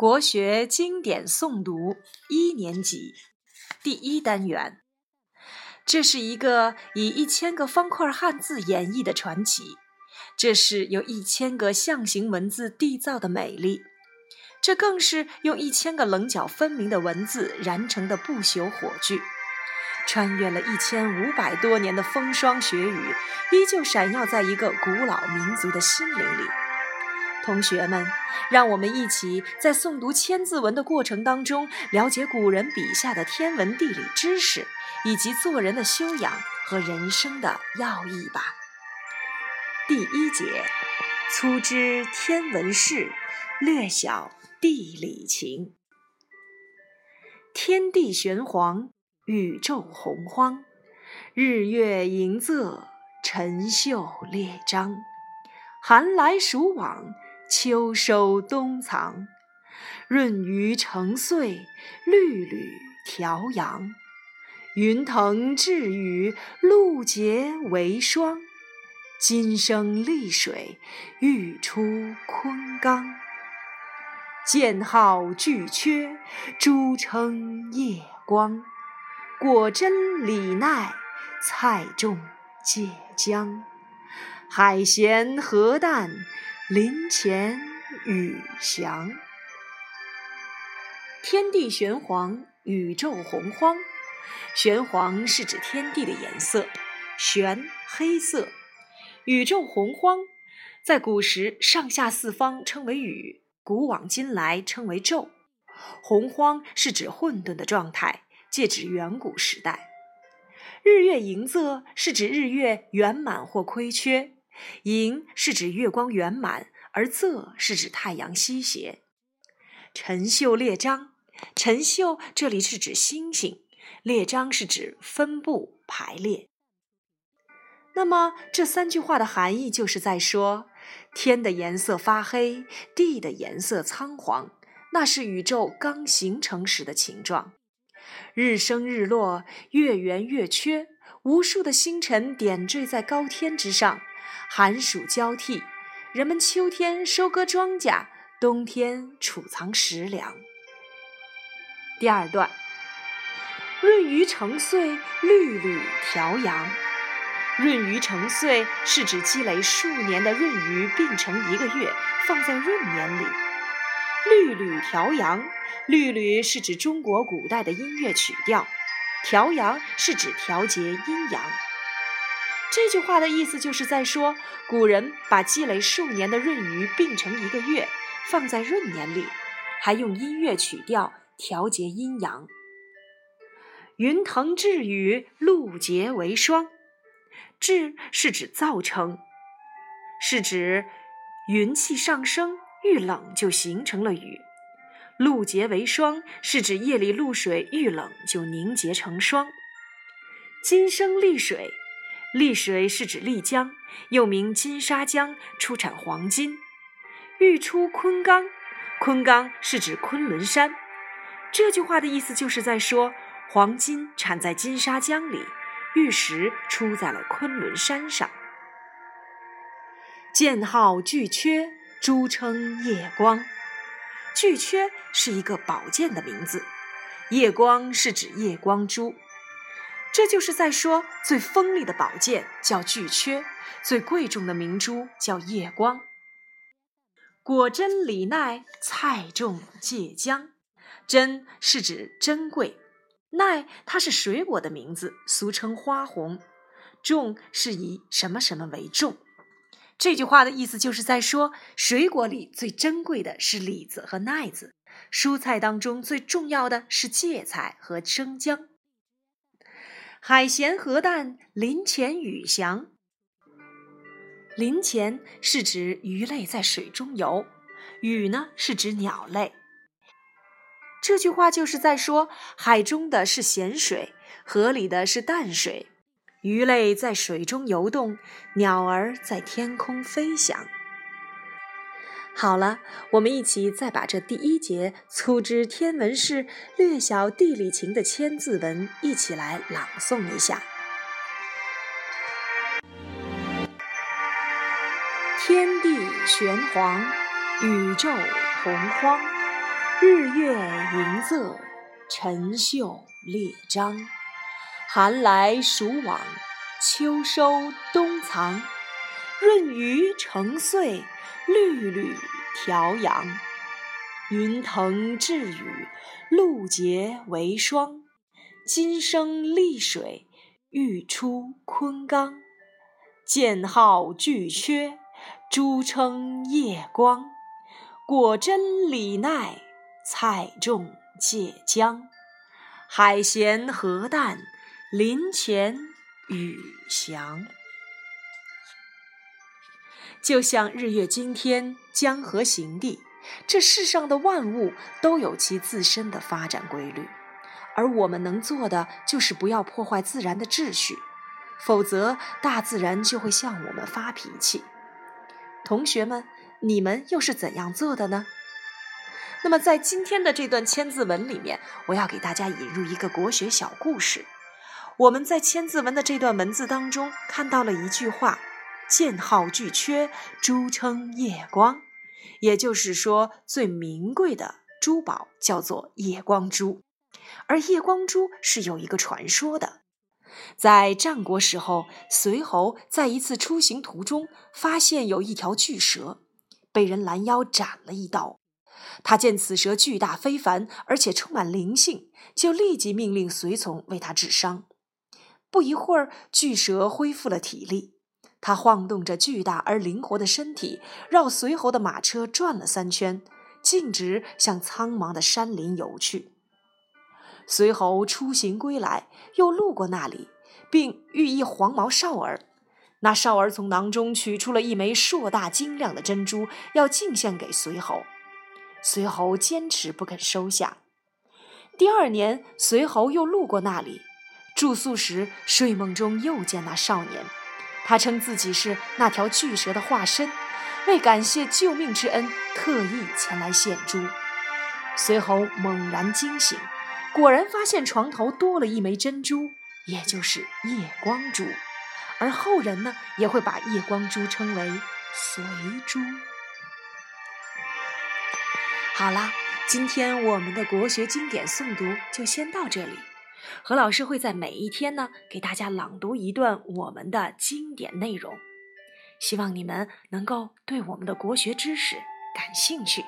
国学经典诵读一年级第一单元，这是一个以一千个方块汉字演绎的传奇，这是由一千个象形文字缔造的美丽，这更是用一千个棱角分明的文字燃成的不朽火炬，穿越了一千五百多年的风霜雪雨，依旧闪耀在一个古老民族的心灵里。同学们，让我们一起在诵读千字文的过程当中，了解古人笔下的天文地理知识，以及做人的修养和人生的要义吧。第一节，粗知天文事，略晓地理情。天地玄黄，宇宙洪荒，日月盈仄，辰宿列张，寒来暑往。秋收冬藏，润余成岁，缕缕调阳。云腾致雨，露结为霜。金生丽水，玉出昆冈。剑号巨阙，珠称夜光。果真李鼐，菜重芥姜。海咸河淡。林前雨翔，天地玄黄，宇宙洪荒。玄黄是指天地的颜色，玄黑色。宇宙洪荒，在古时上下四方称为宇，古往今来称为宙。洪荒是指混沌的状态，借指远古时代。日月盈仄是指日月圆满或亏缺。盈是指月光圆满，而仄是指太阳西斜。辰宿列张，辰宿这里是指星星，列张是指分布排列。那么这三句话的含义就是在说，天的颜色发黑，地的颜色苍黄，那是宇宙刚形成时的情状。日升日落，月圆月缺，无数的星辰点缀在高天之上。寒暑交替，人们秋天收割庄稼，冬天储藏食粮。第二段，闰余成岁，缕缕调阳。闰余成岁是指积累数年的闰余并成一个月，放在闰年里。缕缕调阳，缕缕是指中国古代的音乐曲调，调阳是指调节阴阳。这句话的意思就是在说，古人把积累数年的闰余并成一个月，放在闰年里，还用音乐曲调调节阴阳。云腾致雨，露结为霜。致是指造成，是指云气上升，遇冷就形成了雨。露结为霜是指夜里露水遇冷就凝结成霜。金生丽水。丽水是指丽江，又名金沙江，出产黄金。玉出昆冈，昆冈是指昆仑山。这句话的意思就是在说，黄金产在金沙江里，玉石出在了昆仑山上。剑号巨阙，珠称夜光。巨阙是一个宝剑的名字，夜光是指夜光珠。这就是在说，最锋利的宝剑叫巨阙，最贵重的明珠叫夜光。果珍李鼐，菜重芥姜。珍是指珍贵，鼐它是水果的名字，俗称花红。重是以什么什么为重。这句话的意思就是在说，水果里最珍贵的是李子和奈子，蔬菜当中最重要的是芥菜和生姜。海咸河淡，林潜雨翔。林潜是指鱼类在水中游，雨呢是指鸟类。这句话就是在说，海中的是咸水，河里的是淡水，鱼类在水中游动，鸟儿在天空飞翔。好了，我们一起再把这第一节粗知天文事，略晓地理情的千字文一起来朗诵一下。天地玄黄，宇宙洪荒，日月盈仄，辰宿列张。寒来暑往，秋收冬藏。润余成岁，绿缕调阳。云腾致雨，露结为霜。金生丽水，玉出昆冈。剑号巨阙，珠称夜光。果真李奈，菜重芥姜。海咸河淡，林前雨翔。就像日月经天，江河行地，这世上的万物都有其自身的发展规律，而我们能做的就是不要破坏自然的秩序。否则，大自然就会向我们发脾气。同学们，你们又是怎样做的呢？那么，在今天的这段千字文里面，我要给大家引入一个国学小故事。我们在千字文的这段文字当中看到了一句话：“剑号巨阙，珠称夜光。”也就是说，最名贵的珠宝叫做夜光珠，而夜光珠是有一个传说的。在战国时候，随侯在一次出行途中，发现有一条巨蛇，被人拦腰斩了一刀。他见此蛇巨大非凡，而且充满灵性，就立即命令随从为他治伤。不一会儿，巨蛇恢复了体力，他晃动着巨大而灵活的身体，绕随侯的马车转了三圈，径直向苍茫的山林游去。随侯出行归来，又路过那里，并遇一黄毛少儿。那少儿从囊中取出了一枚硕大晶亮的珍珠，要进献给随侯。随侯坚持不肯收下。第二年，随侯又路过那里，住宿时睡梦中又见那少年。他称自己是那条巨蛇的化身，为感谢救命之恩，特意前来献珠。随后猛然惊醒。果然发现床头多了一枚珍珠，也就是夜光珠，而后人呢也会把夜光珠称为随珠。好啦，今天我们的国学经典诵读就先到这里。何老师会在每一天呢给大家朗读一段我们的经典内容，希望你们能够对我们的国学知识感兴趣。